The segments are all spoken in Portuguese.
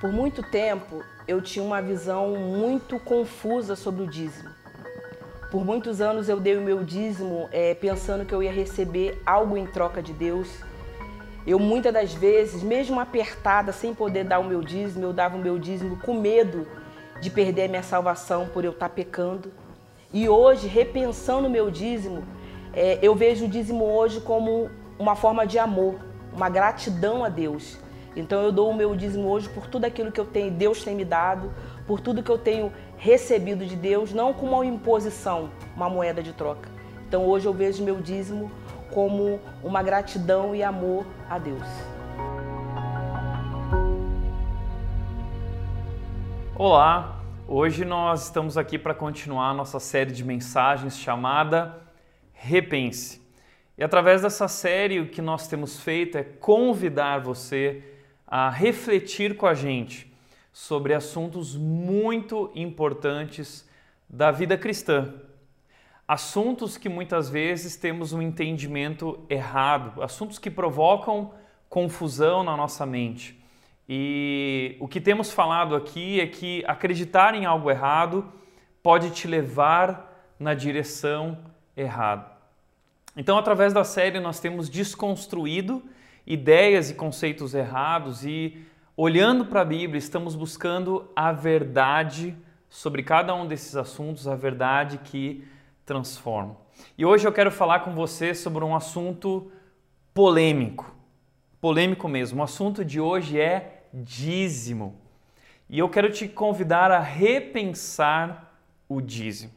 Por muito tempo eu tinha uma visão muito confusa sobre o dízimo. Por muitos anos eu dei o meu dízimo é, pensando que eu ia receber algo em troca de Deus. Eu muitas das vezes, mesmo apertada, sem poder dar o meu dízimo, eu dava o meu dízimo com medo de perder a minha salvação por eu estar pecando. E hoje, repensando o meu dízimo, é, eu vejo o dízimo hoje como uma forma de amor, uma gratidão a Deus. Então eu dou o meu dízimo hoje por tudo aquilo que eu tenho, Deus tem me dado, por tudo que eu tenho recebido de Deus, não como uma imposição, uma moeda de troca. Então hoje eu vejo meu dízimo como uma gratidão e amor a Deus. Olá, hoje nós estamos aqui para continuar nossa série de mensagens chamada Repense. E através dessa série o que nós temos feito é convidar você a refletir com a gente sobre assuntos muito importantes da vida cristã. Assuntos que muitas vezes temos um entendimento errado, assuntos que provocam confusão na nossa mente. E o que temos falado aqui é que acreditar em algo errado pode te levar na direção errada. Então, através da série, nós temos desconstruído ideias e conceitos errados e olhando para a Bíblia, estamos buscando a verdade sobre cada um desses assuntos, a verdade que transforma. E hoje eu quero falar com você sobre um assunto polêmico. Polêmico mesmo. O assunto de hoje é dízimo. E eu quero te convidar a repensar o dízimo.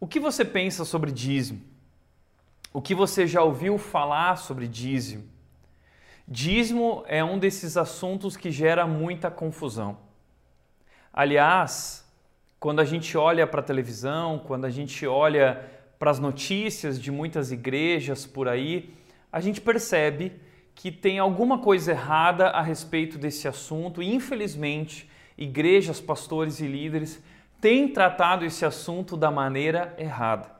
O que você pensa sobre dízimo? O que você já ouviu falar sobre dízimo? Dízimo é um desses assuntos que gera muita confusão. Aliás, quando a gente olha para a televisão, quando a gente olha para as notícias de muitas igrejas por aí, a gente percebe que tem alguma coisa errada a respeito desse assunto e, infelizmente, igrejas, pastores e líderes têm tratado esse assunto da maneira errada.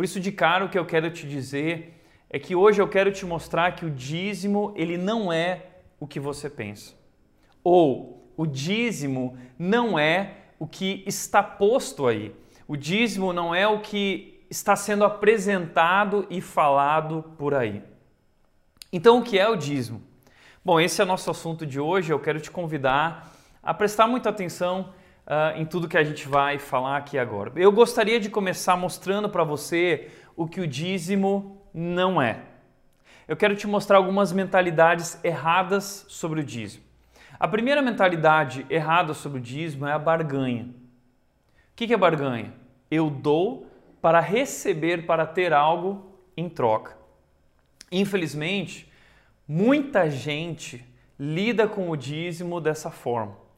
Por isso, de cara, o que eu quero te dizer é que hoje eu quero te mostrar que o dízimo ele não é o que você pensa. Ou o dízimo não é o que está posto aí. O dízimo não é o que está sendo apresentado e falado por aí. Então, o que é o dízimo? Bom, esse é o nosso assunto de hoje. Eu quero te convidar a prestar muita atenção uh, em tudo que a gente vai falar aqui agora. Eu gostaria de começar mostrando para você o que o dízimo não é. Eu quero te mostrar algumas mentalidades erradas sobre o dízimo. A primeira mentalidade errada sobre o dízimo é a barganha. O que é barganha? Eu dou para receber, para ter algo em troca. Infelizmente, muita gente lida com o dízimo dessa forma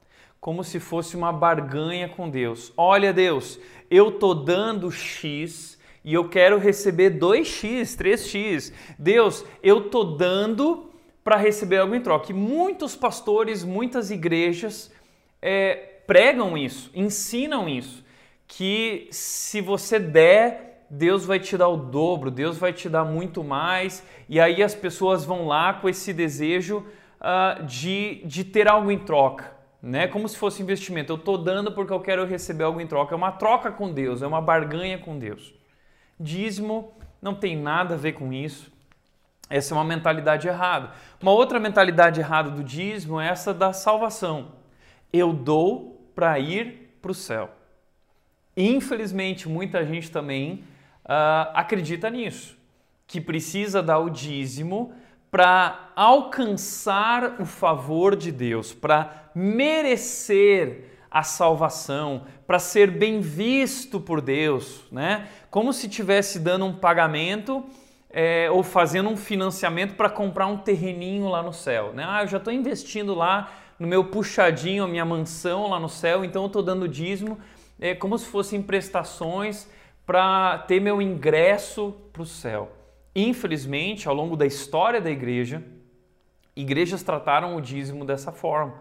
como se fosse uma barganha com Deus. Olha, Deus, eu tô dando X e eu quero receber 2x, 3x. Deus, eu tô dando para receber algo em troca. E muitos pastores, muitas igrejas é, pregam isso, ensinam isso, que se você der, Deus vai te dar o dobro, Deus vai te dar muito mais, e aí as pessoas vão lá com esse desejo uh, de, de ter algo em troca né? Como se fosse investimento. Eu estou dando porque eu quero receber algo em troca. É uma troca com Deus, é uma barganha com Deus. Dízimo não tem nada a ver com isso. Essa é uma mentalidade errada. Uma outra mentalidade errada do dízimo é essa da salvação. Eu dou para ir para o céu. Infelizmente, muita gente também uh, acredita nisso, que precisa dar o dízimo para alcançar o favor de Deus, para merecer a salvação, para ser bem visto por Deus, né? Como se estivesse dando um pagamento é, ou fazendo um financiamento para comprar um terreninho lá no céu, né? Ah, eu já estou investindo lá no meu puxadinho, a minha mansão lá no céu, então eu estou dando dízimo, é como se fossem prestações para ter meu ingresso para o céu. Infelizmente, ao longo da história da igreja, igrejas trataram o dízimo dessa forma.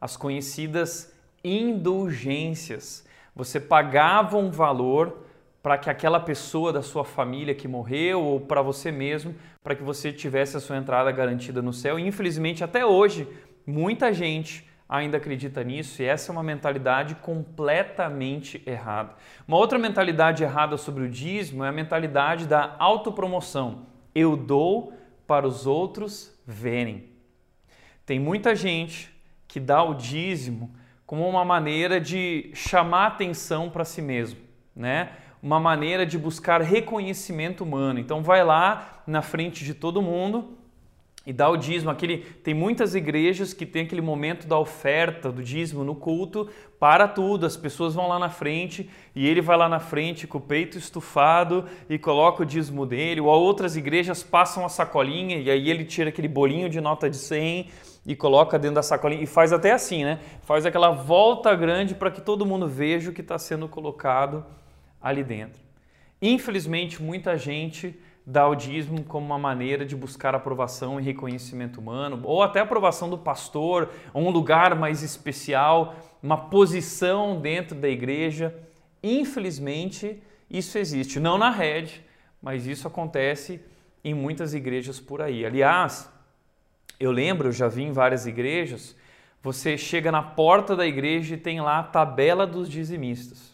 As conhecidas indulgências. Você pagava um valor para que aquela pessoa da sua família que morreu ou para você mesmo, para que você tivesse a sua entrada garantida no céu. E, infelizmente, até hoje muita gente ainda acredita nisso e essa é uma mentalidade completamente errada. Uma outra mentalidade errada sobre o dízimo é a mentalidade da autopromoção. Eu dou para os outros verem. Tem muita gente que dá o dízimo como uma maneira de chamar atenção para si mesmo, né? Uma maneira de buscar reconhecimento humano. Então vai lá na frente de todo mundo e dá o dízimo. Aquele, tem muitas igrejas que tem aquele momento da oferta do dízimo no culto, para tudo, as pessoas vão lá na frente e ele vai lá na frente com o peito estufado e coloca o dízimo dele. Ou outras igrejas passam a sacolinha e aí ele tira aquele bolinho de nota de 100 e coloca dentro da sacolinha e faz até assim, né? Faz aquela volta grande para que todo mundo veja o que está sendo colocado ali dentro. Infelizmente, muita gente dá o dízimo como uma maneira de buscar aprovação e reconhecimento humano, ou até aprovação do pastor, um lugar mais especial, uma posição dentro da igreja. Infelizmente, isso existe, não na rede, mas isso acontece em muitas igrejas por aí. Aliás, eu lembro, eu já vi em várias igrejas, você chega na porta da igreja e tem lá a tabela dos dizimistas.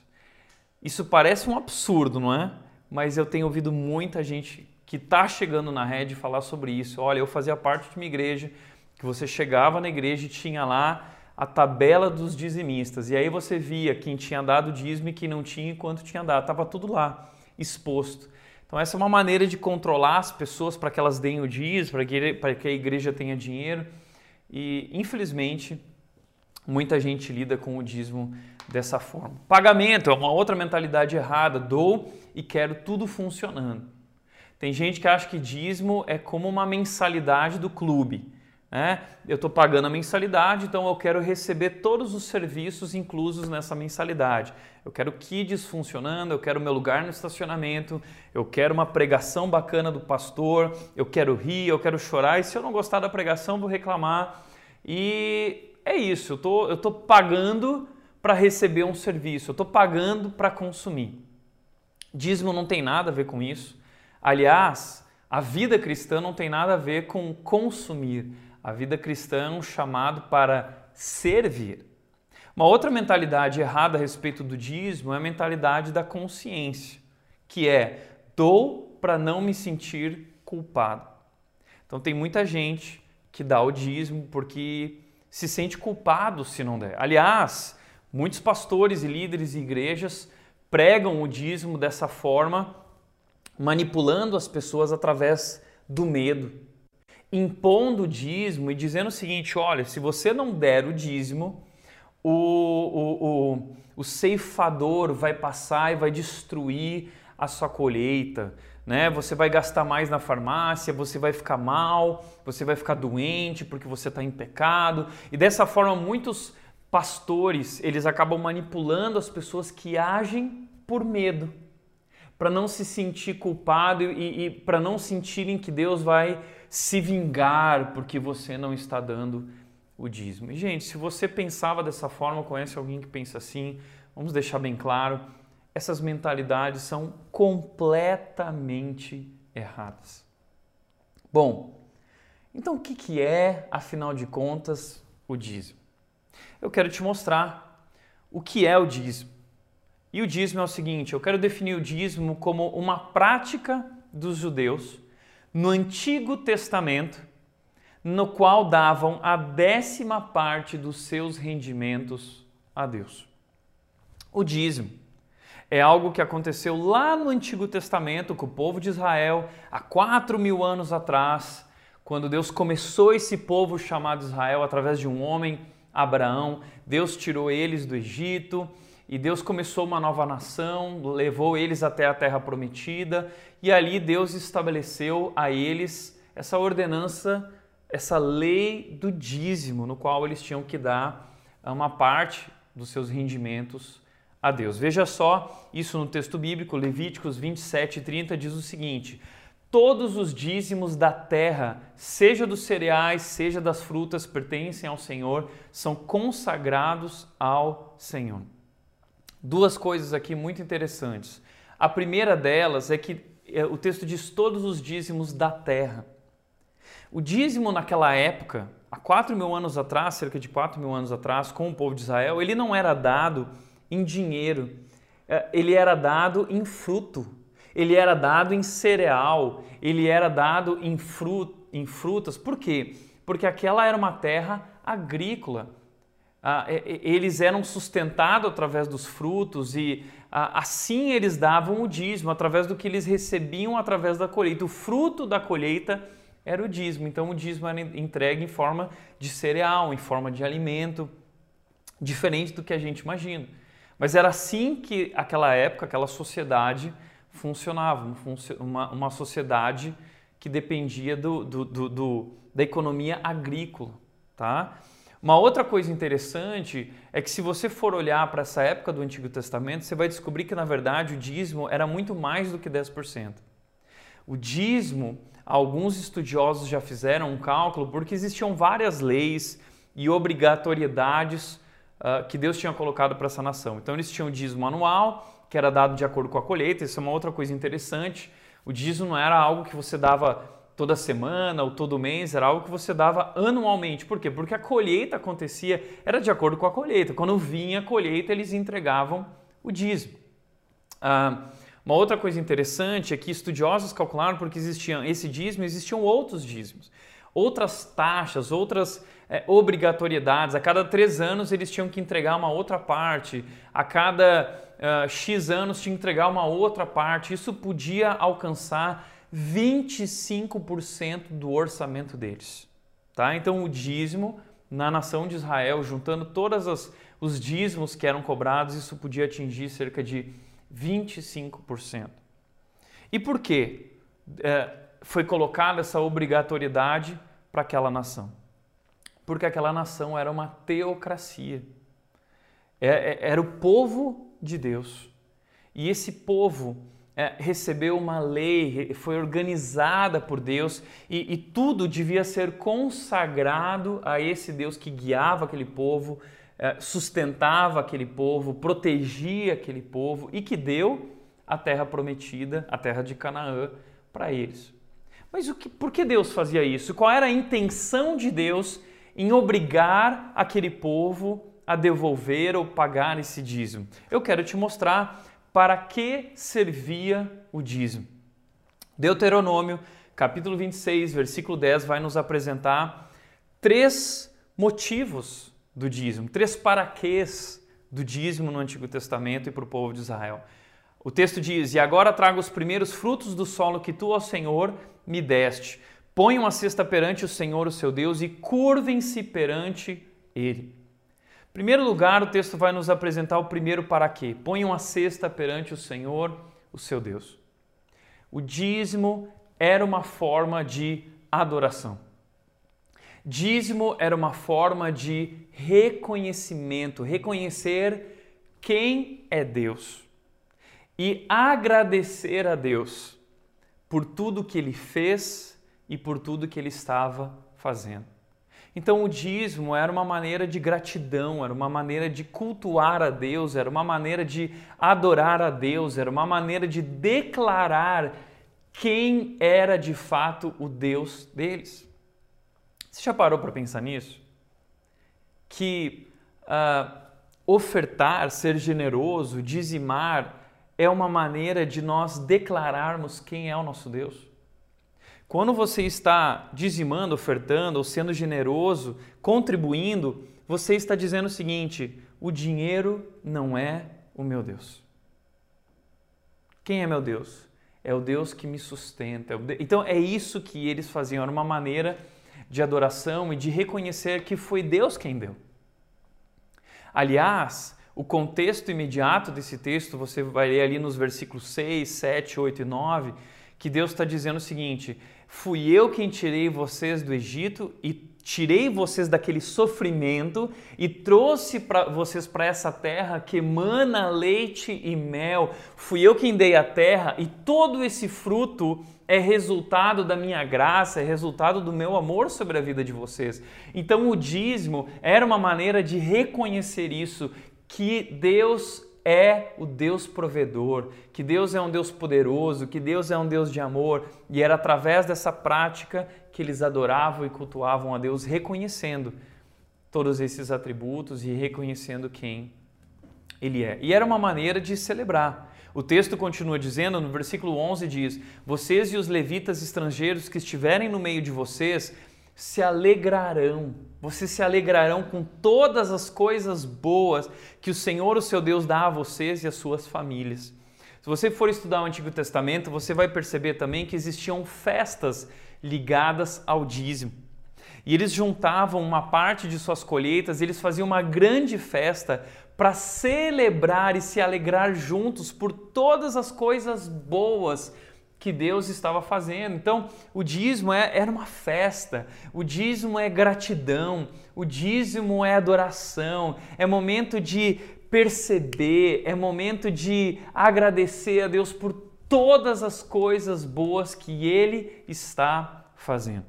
Isso parece um absurdo, não é? Mas eu tenho ouvido muita gente que está chegando na rede falar sobre isso. Olha, eu fazia parte de uma igreja que você chegava na igreja e tinha lá a tabela dos dizimistas. E aí você via quem tinha dado dízimo e quem não tinha e quanto tinha dado. Estava tudo lá, exposto. Então essa é uma maneira de controlar as pessoas para que elas deem o dízimo, para que, para que a igreja tenha dinheiro. E infelizmente muita gente lida com o dízimo dessa forma. Pagamento é uma outra mentalidade errada. Dou e quero tudo funcionando. Tem gente que acha que dízimo é como uma mensalidade do clube. Né? Eu estou pagando a mensalidade, então eu quero receber todos os serviços inclusos nessa mensalidade. Eu quero kids funcionando, eu quero meu lugar no estacionamento, eu quero uma pregação bacana do pastor, eu quero rir, eu quero chorar, e se eu não gostar da pregação, vou reclamar. E é isso, eu tô, estou tô pagando para receber um serviço, eu estou pagando para consumir. Dízimo não tem nada a ver com isso. Aliás, a vida cristã não tem nada a ver com consumir. A vida cristã é um chamado para servir. Uma outra mentalidade errada a respeito do dízimo é a mentalidade da consciência, que é dou para não me sentir culpado. Então tem muita gente que dá o dízimo porque se sente culpado se não der. Aliás, muitos pastores e líderes e igrejas pregam o dízimo dessa forma, manipulando as pessoas através do medo, impondo o dízimo e dizendo o seguinte: olha, se você não der o dízimo, o, o, o, o ceifador vai passar e vai destruir a sua colheita. Né? Você vai gastar mais na farmácia, você vai ficar mal, você vai ficar doente porque você está em pecado. E dessa forma, muitos pastores, eles acabam manipulando as pessoas que agem por medo, para não se sentir culpado e, e para não sentirem que Deus vai se vingar porque você não está dando o dízimo. E, gente, se você pensava dessa forma, conhece alguém que pensa assim, vamos deixar bem claro, essas mentalidades são completamente erradas. Bom, então o que, que é, afinal de contas, o dízimo? Eu quero te mostrar o que é o dízimo. E o dízimo é o seguinte: eu quero definir o dízimo como uma prática dos judeus no Antigo Testamento, no qual davam a décima parte dos seus rendimentos a Deus. O dízimo é algo que aconteceu lá no Antigo Testamento com o povo de Israel há quatro mil anos atrás, quando Deus começou esse povo chamado Israel através de um homem Abraão, Deus tirou eles do Egito e Deus começou uma nova nação, levou eles até a terra prometida e ali Deus estabeleceu a eles essa ordenança, essa lei do dízimo, no qual eles tinham que dar uma parte dos seus rendimentos a Deus. Veja só isso no texto bíblico, Levíticos 27 e 30 diz o seguinte: Todos os dízimos da terra, seja dos cereais, seja das frutas, pertencem ao Senhor, são consagrados ao Senhor. Duas coisas aqui muito interessantes. A primeira delas é que é, o texto diz todos os dízimos da terra. O dízimo naquela época, há 4 mil anos atrás, cerca de 4 mil anos atrás, com o povo de Israel, ele não era dado em dinheiro, é, ele era dado em fruto, ele era dado em cereal, ele era dado em, fru em frutas. Por quê? Porque aquela era uma terra agrícola. Ah, eles eram sustentados através dos frutos e ah, assim eles davam o dízimo, através do que eles recebiam através da colheita. O fruto da colheita era o dízimo. Então o dízimo era entregue em forma de cereal, em forma de alimento, diferente do que a gente imagina. Mas era assim que aquela época, aquela sociedade funcionava, uma, uma sociedade que dependia do, do, do, do, da economia agrícola. Tá? Uma outra coisa interessante é que se você for olhar para essa época do Antigo Testamento, você vai descobrir que na verdade o dízimo era muito mais do que 10%. O dízimo alguns estudiosos já fizeram um cálculo porque existiam várias leis e obrigatoriedades uh, que Deus tinha colocado para essa nação. Então eles tinham o dízimo anual, que era dado de acordo com a colheita, isso é uma outra coisa interessante. O dízimo não era algo que você dava toda semana ou todo mês, era algo que você dava anualmente. Por quê? Porque a colheita acontecia, era de acordo com a colheita. Quando vinha a colheita, eles entregavam o dízimo. Uh, uma outra coisa interessante é que estudiosos calcularam porque existiam esse dízimo, existiam outros dízimos, outras taxas, outras é, obrigatoriedades. A cada três anos eles tinham que entregar uma outra parte, a cada uh, X anos que entregar uma outra parte. Isso podia alcançar 25% do orçamento deles. Tá? Então o dízimo na nação de Israel, juntando todos os dízimos que eram cobrados, isso podia atingir cerca de 25%. E por que é, foi colocada essa obrigatoriedade para aquela nação? Porque aquela nação era uma teocracia. É, é, era o povo de Deus. E esse povo é, recebeu uma lei, foi organizada por Deus e, e, tudo devia ser consagrado a esse Deus que guiava aquele povo, é, sustentava aquele povo, protegia aquele povo e que deu a terra prometida, a terra de Canaã, para eles. Mas o que, por que Deus fazia isso? Qual era a intenção de Deus em obrigar aquele povo a devolver ou pagar esse dízimo? Eu quero te mostrar para que servia o dízimo. Deuteronômio, capítulo 26, versículo 10, vai nos apresentar três motivos do dízimo, três paraquês do dízimo no Antigo Testamento e para o povo de Israel. O texto diz: E agora trago os primeiros frutos do solo que tu, ó Senhor, me deste. Ponham a cesta perante o Senhor, o seu Deus, e curvem-se perante Ele. Primeiro lugar, o texto vai nos apresentar o primeiro para quê? Ponham a cesta perante o Senhor, o seu Deus. O dízimo era uma forma de adoração. Dízimo era uma forma de reconhecimento, reconhecer quem é Deus e agradecer a Deus por tudo que ele fez e por tudo que ele estava fazendo. Então, o dízimo era uma maneira de gratidão, era uma maneira de cultuar a Deus, era uma maneira de adorar a Deus, era uma maneira de declarar quem era de fato o Deus deles. Você já parou para pensar nisso? Que uh, ofertar, ser generoso, dizimar é uma maneira de nós declararmos quem é o nosso Deus. Quando você está dizimando, ofertando ou sendo generoso, contribuindo, você está dizendo o seguinte: o dinheiro não é o meu Deus. Quem é meu Deus? É o Deus que me sustenta. Então é isso que eles faziam, era uma maneira de adoração e de reconhecer que foi Deus quem deu. Aliás, o contexto imediato desse texto, você vai ler ali nos versículos 6, 7, 8 e 9, que Deus está dizendo o seguinte: Fui eu quem tirei vocês do Egito e tirei vocês daquele sofrimento e trouxe para vocês para essa terra que emana leite e mel. Fui eu quem dei a terra e todo esse fruto é resultado da minha graça, é resultado do meu amor sobre a vida de vocês. Então o dízimo era uma maneira de reconhecer isso, que Deus é o Deus provedor, que Deus é um Deus poderoso, que Deus é um Deus de amor, e era através dessa prática que eles adoravam e cultuavam a Deus reconhecendo todos esses atributos e reconhecendo quem ele é. E era uma maneira de celebrar. O texto continua dizendo, no versículo 11 diz: Vocês e os levitas estrangeiros que estiverem no meio de vocês se alegrarão. Vocês se alegrarão com todas as coisas boas que o Senhor, o seu Deus, dá a vocês e às suas famílias. Se você for estudar o Antigo Testamento, você vai perceber também que existiam festas ligadas ao dízimo. E eles juntavam uma parte de suas colheitas, eles faziam uma grande festa para celebrar e se alegrar juntos por todas as coisas boas que Deus estava fazendo. Então, o dízimo é, era uma festa, o dízimo é gratidão, o dízimo é adoração, é momento de perceber, é momento de agradecer a Deus por todas as coisas boas que Ele está fazendo.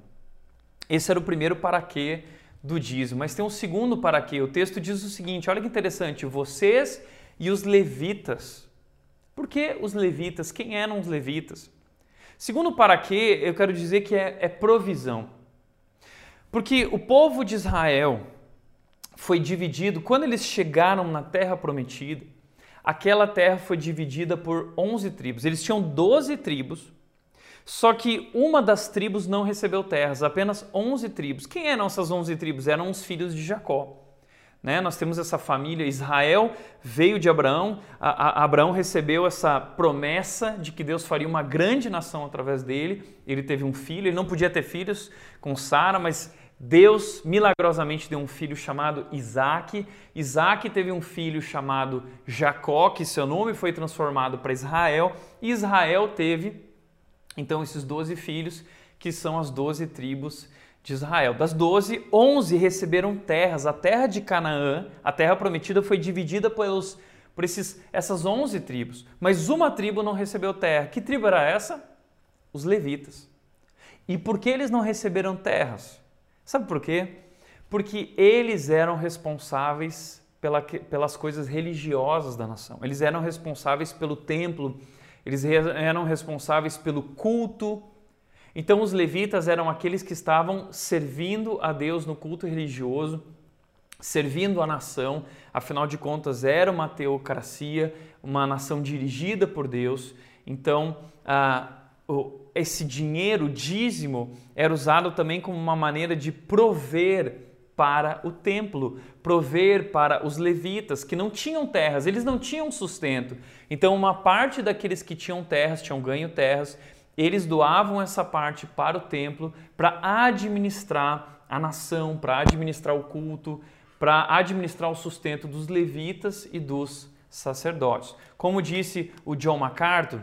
Esse era o primeiro para quê do dízimo. Mas tem um segundo para quê. O texto diz o seguinte: olha que interessante, vocês e os levitas. Por que os levitas? Quem eram os levitas? Segundo para quê, eu quero dizer que é, é provisão. Porque o povo de Israel foi dividido, quando eles chegaram na terra prometida, aquela terra foi dividida por 11 tribos. Eles tinham 12 tribos, só que uma das tribos não recebeu terras, apenas 11 tribos. Quem eram essas 11 tribos? Eram os filhos de Jacó. Né? Nós temos essa família, Israel veio de Abraão, a, a, Abraão recebeu essa promessa de que Deus faria uma grande nação através dele. Ele teve um filho, ele não podia ter filhos com Sara, mas Deus milagrosamente deu um filho chamado Isaac. Isaac teve um filho chamado Jacó, que seu nome foi transformado para Israel. E Israel teve então, esses 12 filhos, que são as 12 tribos de Israel. Das 12, 11 receberam terras. A terra de Canaã, a terra prometida, foi dividida pelos, por esses, essas 11 tribos. Mas uma tribo não recebeu terra. Que tribo era essa? Os levitas. E por que eles não receberam terras? Sabe por quê? Porque eles eram responsáveis pela, pelas coisas religiosas da nação. Eles eram responsáveis pelo templo eles eram responsáveis pelo culto. Então, os levitas eram aqueles que estavam servindo a Deus no culto religioso, servindo a nação. Afinal de contas, era uma teocracia, uma nação dirigida por Deus. Então, ah, esse dinheiro, dízimo, era usado também como uma maneira de prover para o templo, prover para os levitas que não tinham terras, eles não tinham sustento. Então, uma parte daqueles que tinham terras, tinham ganho terras, eles doavam essa parte para o templo para administrar a nação, para administrar o culto, para administrar o sustento dos levitas e dos sacerdotes. Como disse o John MacArthur,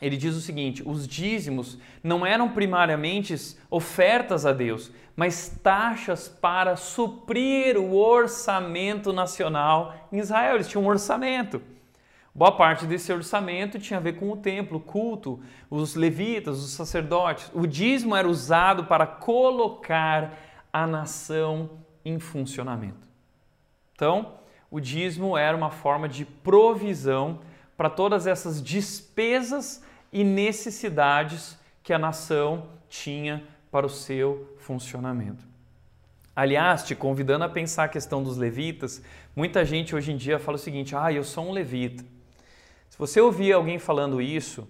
ele diz o seguinte: os dízimos não eram primariamente ofertas a Deus, mas taxas para suprir o orçamento nacional em Israel. Eles tinham um orçamento. Boa parte desse orçamento tinha a ver com o templo, o culto, os levitas, os sacerdotes. O dízimo era usado para colocar a nação em funcionamento. Então, o dízimo era uma forma de provisão para todas essas despesas e necessidades que a nação tinha para o seu funcionamento. Aliás, te convidando a pensar a questão dos levitas, muita gente hoje em dia fala o seguinte: ah, eu sou um levita. Se você ouvir alguém falando isso,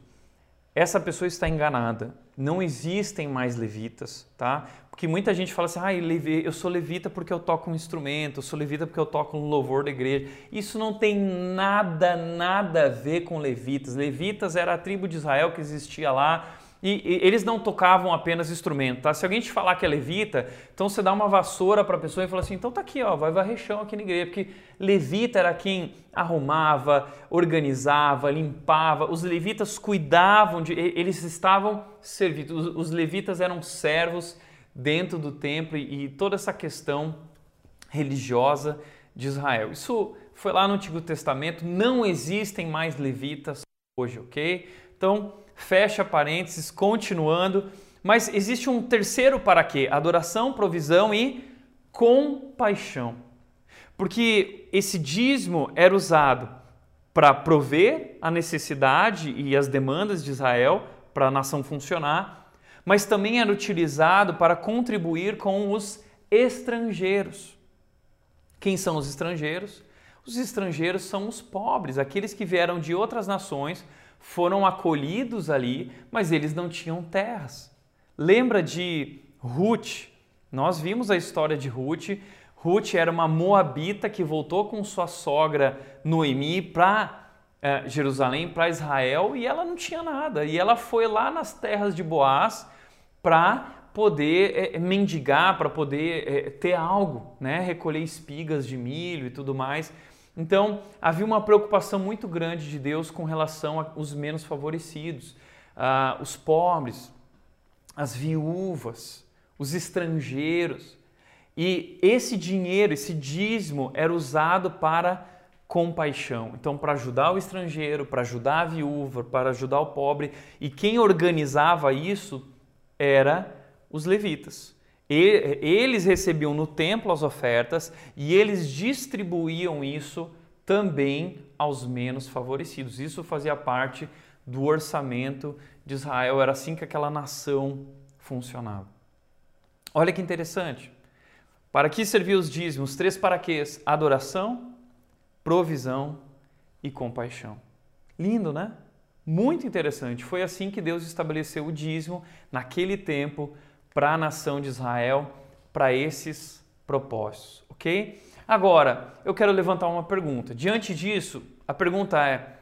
essa pessoa está enganada. Não existem mais levitas, tá? Porque muita gente fala assim, ah, eu sou levita porque eu toco um instrumento, eu sou levita porque eu toco um louvor da igreja. Isso não tem nada, nada a ver com levitas. Levitas era a tribo de Israel que existia lá, e, e, eles não tocavam apenas instrumento, tá? Se alguém te falar que é levita, então você dá uma vassoura para a pessoa e fala assim: então tá aqui, ó, vai varrer chão aqui na igreja, porque levita era quem arrumava, organizava, limpava. Os levitas cuidavam de, eles estavam servidos. Os, os levitas eram servos dentro do templo e, e toda essa questão religiosa de Israel. Isso foi lá no Antigo Testamento, não existem mais levitas hoje, ok? Então fecha parênteses, continuando. Mas existe um terceiro para quê? Adoração, provisão e compaixão. Porque esse dízimo era usado para prover a necessidade e as demandas de Israel para a nação funcionar, mas também era utilizado para contribuir com os estrangeiros. Quem são os estrangeiros? Os estrangeiros são os pobres, aqueles que vieram de outras nações, foram acolhidos ali, mas eles não tinham terras. Lembra de Ruth? Nós vimos a história de Ruth. Ruth era uma moabita que voltou com sua sogra Noemi para é, Jerusalém, para Israel, e ela não tinha nada. E ela foi lá nas terras de Boaz para poder é, mendigar, para poder ter algo, né? recolher espigas de milho e tudo mais. Então, havia uma preocupação muito grande de Deus com relação aos menos favorecidos, uh, os pobres, as viúvas, os estrangeiros. E esse dinheiro, esse dízimo, era usado para compaixão. Então, para ajudar o estrangeiro, para ajudar a viúva, para ajudar o pobre. E quem organizava isso era os levitas. Eles recebiam no templo as ofertas e eles distribuíam isso também aos menos favorecidos. Isso fazia parte do orçamento de Israel, era assim que aquela nação funcionava. Olha que interessante. Para que serviam os dízimos? Três para quê? Adoração, provisão e compaixão. Lindo, né? Muito interessante. Foi assim que Deus estabeleceu o dízimo naquele tempo para a nação de Israel, para esses propósitos, ok? Agora, eu quero levantar uma pergunta. Diante disso, a pergunta é: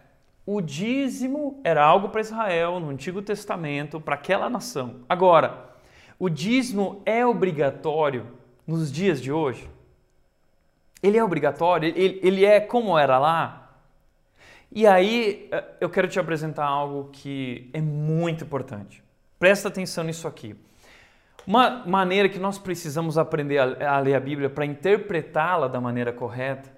o dízimo era algo para Israel no Antigo Testamento, para aquela nação. Agora, o dízimo é obrigatório nos dias de hoje? Ele é obrigatório? Ele, ele é como era lá? E aí eh, eu quero te apresentar algo que é muito importante. Presta atenção nisso aqui. Uma maneira que nós precisamos aprender a, ler a Bíblia para interpretá-la da maneira correta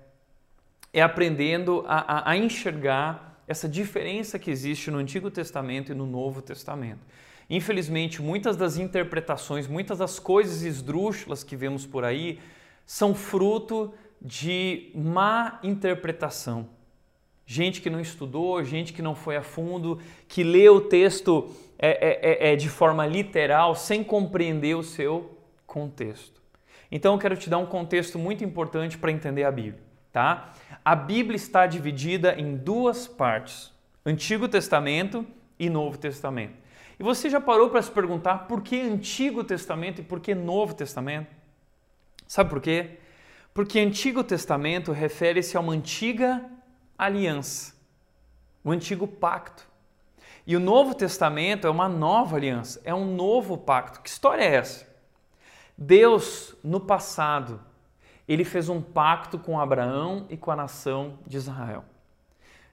é aprendendo a, a, a enxergar essa diferença que existe no Antigo Testamento e no Novo Testamento. Infelizmente, muitas das interpretações, muitas das coisas esdrúxulas que vemos por aí são fruto de má interpretação. Gente que não estudou, gente que não foi a fundo, que lê o texto é, é, é, é de forma literal, sem compreender o seu contexto. Então eu quero te dar um contexto muito importante para entender a Bíblia. Tá? A Bíblia está dividida em duas partes: Antigo Testamento e Novo Testamento. E você já parou para se perguntar por que Antigo Testamento e por que Novo Testamento? Sabe por quê? Porque Antigo Testamento refere-se a uma antiga aliança, o antigo pacto. E o Novo Testamento é uma nova aliança, é um novo pacto. Que história é essa? Deus, no passado, ele fez um pacto com Abraão e com a nação de Israel.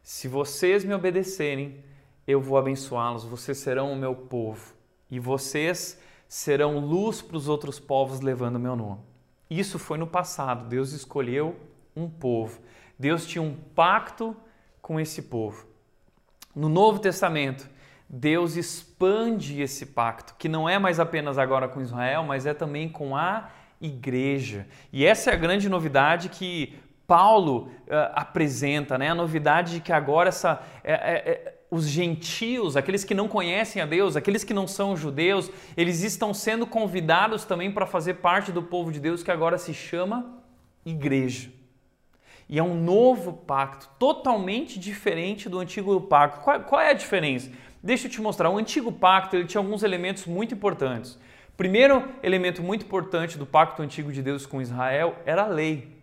Se vocês me obedecerem, eu vou abençoá-los, vocês serão o meu povo e vocês serão luz para os outros povos levando o meu nome. Isso foi no passado, Deus escolheu um povo. Deus tinha um pacto com esse povo. No Novo Testamento, Deus expande esse pacto, que não é mais apenas agora com Israel, mas é também com a igreja. E essa é a grande novidade que Paulo uh, apresenta, né? A novidade de que agora essa, é, é, os gentios, aqueles que não conhecem a Deus, aqueles que não são judeus, eles estão sendo convidados também para fazer parte do povo de Deus que agora se chama igreja. E é um novo pacto, totalmente diferente do antigo pacto. Qual, qual é a diferença? Deixa eu te mostrar. O antigo pacto ele tinha alguns elementos muito importantes. Primeiro elemento muito importante do pacto antigo de Deus com Israel era a lei.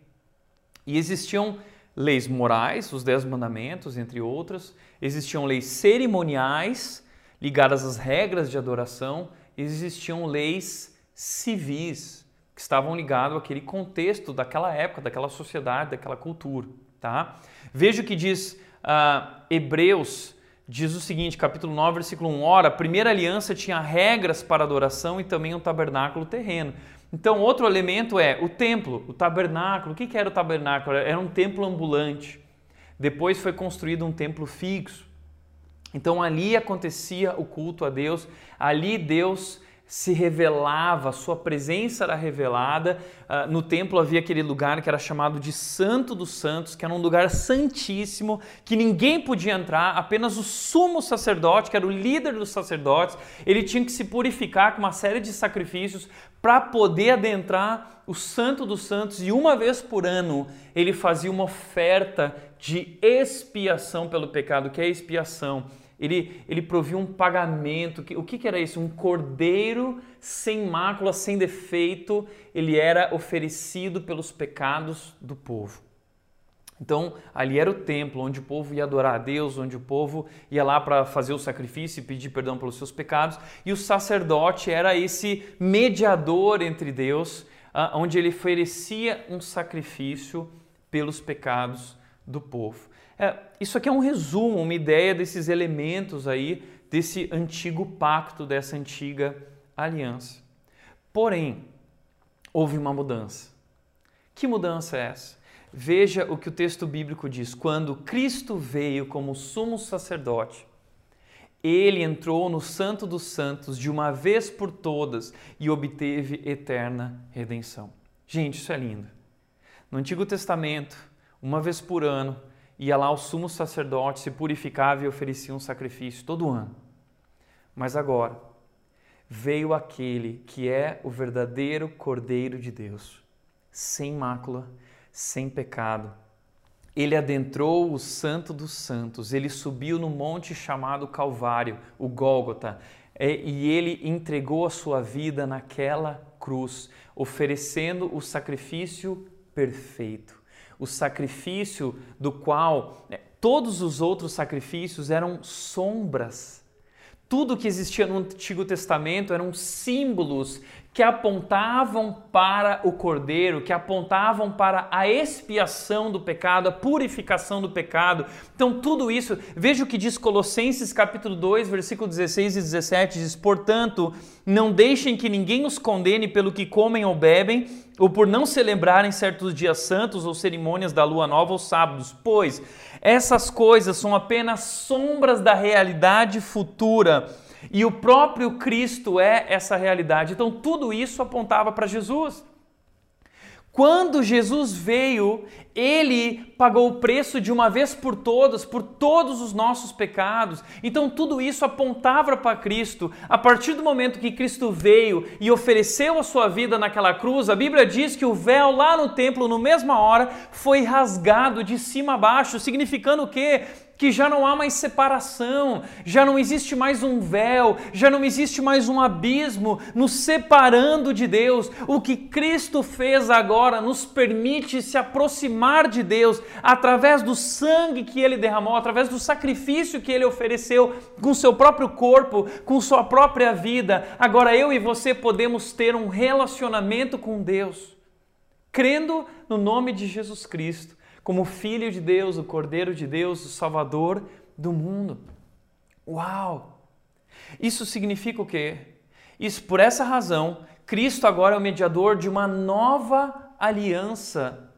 E existiam leis morais, os Dez Mandamentos, entre outras, existiam leis cerimoniais ligadas às regras de adoração, existiam leis civis, que estavam ligados àquele contexto daquela época, daquela sociedade, daquela cultura. Tá? Veja o que diz uh, Hebreus, diz o seguinte, capítulo 9, versículo 1. Ora, a primeira aliança tinha regras para adoração e também um tabernáculo terreno. Então, outro elemento é o templo, o tabernáculo. O que era o tabernáculo? Era um templo ambulante. Depois foi construído um templo fixo. Então, ali acontecia o culto a Deus, ali Deus se revelava, sua presença era revelada. Uh, no templo havia aquele lugar que era chamado de Santo dos Santos, que era um lugar santíssimo, que ninguém podia entrar, apenas o sumo sacerdote, que era o líder dos sacerdotes, ele tinha que se purificar com uma série de sacrifícios para poder adentrar o Santo dos Santos e uma vez por ano ele fazia uma oferta de expiação pelo pecado, que é expiação ele, ele provia um pagamento. O que, que era isso? Um cordeiro sem mácula, sem defeito, ele era oferecido pelos pecados do povo. Então, ali era o templo onde o povo ia adorar a Deus, onde o povo ia lá para fazer o sacrifício e pedir perdão pelos seus pecados, e o sacerdote era esse mediador entre Deus, ah, onde ele oferecia um sacrifício pelos pecados do povo. É, isso aqui é um resumo, uma ideia desses elementos aí, desse antigo pacto, dessa antiga aliança. Porém, houve uma mudança. Que mudança é essa? Veja o que o texto bíblico diz. Quando Cristo veio como sumo sacerdote, ele entrou no Santo dos Santos de uma vez por todas e obteve eterna redenção. Gente, isso é lindo. No Antigo Testamento, uma vez por ano, ia lá o sumo sacerdote, se purificava e oferecia um sacrifício todo ano. Mas agora veio aquele que é o verdadeiro Cordeiro de Deus, sem mácula, sem pecado. Ele adentrou o Santo dos Santos, ele subiu no monte chamado Calvário, o Gólgota, e ele entregou a sua vida naquela cruz, oferecendo o sacrifício perfeito. O sacrifício do qual né, todos os outros sacrifícios eram sombras. Tudo que existia no Antigo Testamento eram símbolos que apontavam para o Cordeiro, que apontavam para a expiação do pecado, a purificação do pecado. Então, tudo isso, veja o que diz Colossenses capítulo 2, versículo 16 e 17, diz: "Portanto, não deixem que ninguém os condene pelo que comem ou bebem, ou por não celebrarem certos dias santos ou cerimônias da lua nova ou sábados, pois essas coisas são apenas sombras da realidade futura." E o próprio Cristo é essa realidade. Então tudo isso apontava para Jesus. Quando Jesus veio, ele pagou o preço de uma vez por todas, por todos os nossos pecados. Então tudo isso apontava para Cristo. A partir do momento que Cristo veio e ofereceu a sua vida naquela cruz, a Bíblia diz que o véu lá no templo, no mesma hora, foi rasgado de cima a baixo, significando o quê? Que já não há mais separação, já não existe mais um véu, já não existe mais um abismo nos separando de Deus. O que Cristo fez agora nos permite se aproximar de Deus através do sangue que ele derramou, através do sacrifício que ele ofereceu com seu próprio corpo, com sua própria vida. Agora eu e você podemos ter um relacionamento com Deus, crendo no nome de Jesus Cristo como Filho de Deus, o Cordeiro de Deus, o Salvador do mundo. Uau! Isso significa o quê? Isso, por essa razão, Cristo agora é o mediador de uma nova aliança.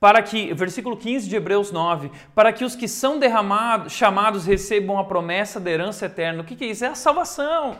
Para que, versículo 15 de Hebreus 9, para que os que são derramados, chamados recebam a promessa da herança eterna. O que, que é isso? É a salvação.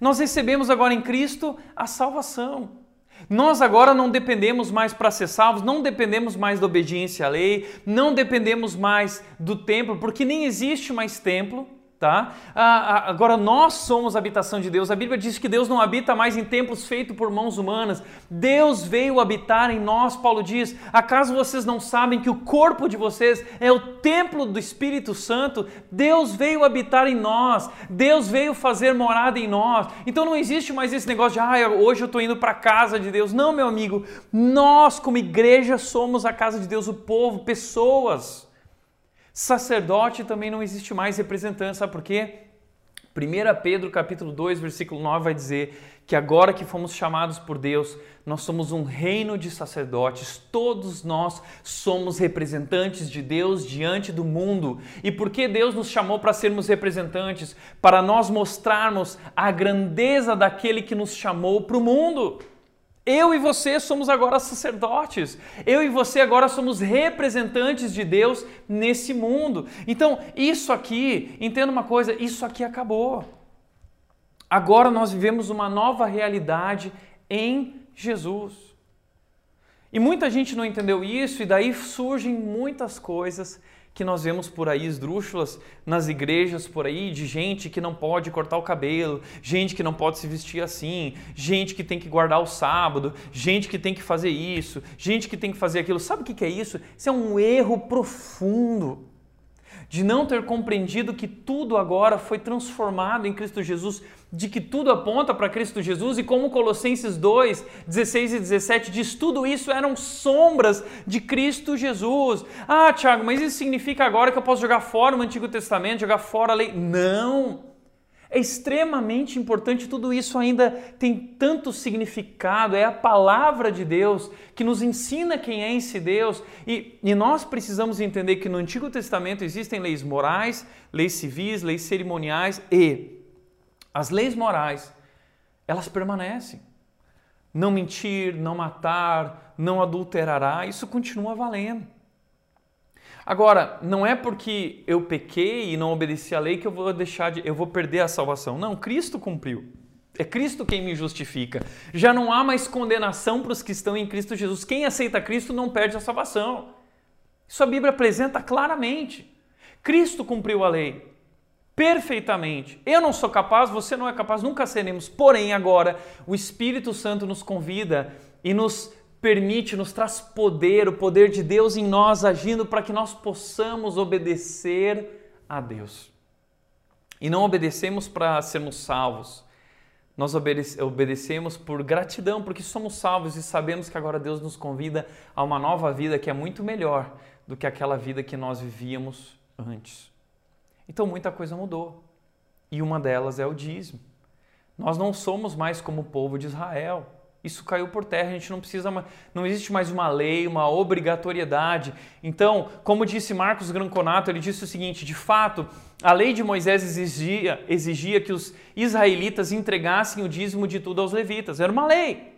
Nós recebemos agora em Cristo a salvação. Nós agora não dependemos mais para ser salvos, não dependemos mais da obediência à lei, não dependemos mais do templo, porque nem existe mais templo tá? Ah, agora nós somos a habitação de Deus. A Bíblia diz que Deus não habita mais em templos feitos por mãos humanas. Deus veio habitar em nós. Paulo diz: acaso vocês não sabem que o corpo de vocês é o templo do Espírito Santo? Deus veio habitar em nós. Deus veio fazer morada em nós. Então não existe mais esse negócio de ah, hoje eu estou indo para a casa de Deus. Não, meu amigo. Nós como igreja somos a casa de Deus, o povo, pessoas. Sacerdote também não existe mais representante, sabe por quê? 1 Pedro capítulo 2, versículo 9 vai dizer que agora que fomos chamados por Deus, nós somos um reino de sacerdotes, todos nós somos representantes de Deus diante do mundo. E por que Deus nos chamou para sermos representantes? Para nós mostrarmos a grandeza daquele que nos chamou para o mundo. Eu e você somos agora sacerdotes. Eu e você agora somos representantes de Deus nesse mundo. Então, isso aqui, entenda uma coisa, isso aqui acabou. Agora nós vivemos uma nova realidade em Jesus. E muita gente não entendeu isso, e daí surgem muitas coisas que nós vemos por aí, esdrúxulas nas igrejas por aí, de gente que não pode cortar o cabelo, gente que não pode se vestir assim, gente que tem que guardar o sábado, gente que tem que fazer isso, gente que tem que fazer aquilo. Sabe o que é isso? Isso é um erro profundo de não ter compreendido que tudo agora foi transformado em Cristo Jesus, de que tudo aponta para Cristo Jesus e como Colossenses 2, 16 e 17 diz, tudo isso eram sombras de Cristo Jesus. Ah, Tiago, mas isso significa agora que eu posso jogar fora o Antigo Testamento, jogar fora a lei? Não! É extremamente importante, tudo isso ainda tem tanto significado, é a palavra de Deus que nos ensina quem é esse Deus. E, e, nós precisamos entender que no Antigo Testamento existem leis morais, leis civis, leis cerimoniais e as leis morais, elas permanecem. Não mentir, não matar, não adulterará, isso continua valendo. Agora, não é porque eu pequei e não obedeci à lei que eu vou deixar de, eu vou perder a salvação. Não, Cristo cumpriu. É Cristo quem me justifica. Já não há mais condenação para os que estão em Cristo Jesus. Quem aceita Cristo não perde a salvação. Isso a Bíblia apresenta claramente. Cristo cumpriu a lei perfeitamente. Eu não sou capaz, você não é capaz, nunca seremos. Porém, agora o Espírito Santo nos convida e nos permite, nos traz poder, o poder de Deus em nós agindo para que nós possamos obedecer a Deus. E não obedecemos para sermos salvos. Nós obedecemos por gratidão, porque somos salvos e sabemos que agora Deus nos convida a uma nova vida que é muito melhor do que aquela vida que nós vivíamos antes. Então muita coisa mudou. E uma delas é o dízimo. Nós não somos mais como o povo de Israel isso caiu por terra, a gente não precisa, não existe mais uma lei, uma obrigatoriedade. Então, como disse Marcos Granconato, ele disse o seguinte: de fato, a lei de Moisés exigia, exigia que os israelitas entregassem o dízimo de tudo aos levitas, era uma lei.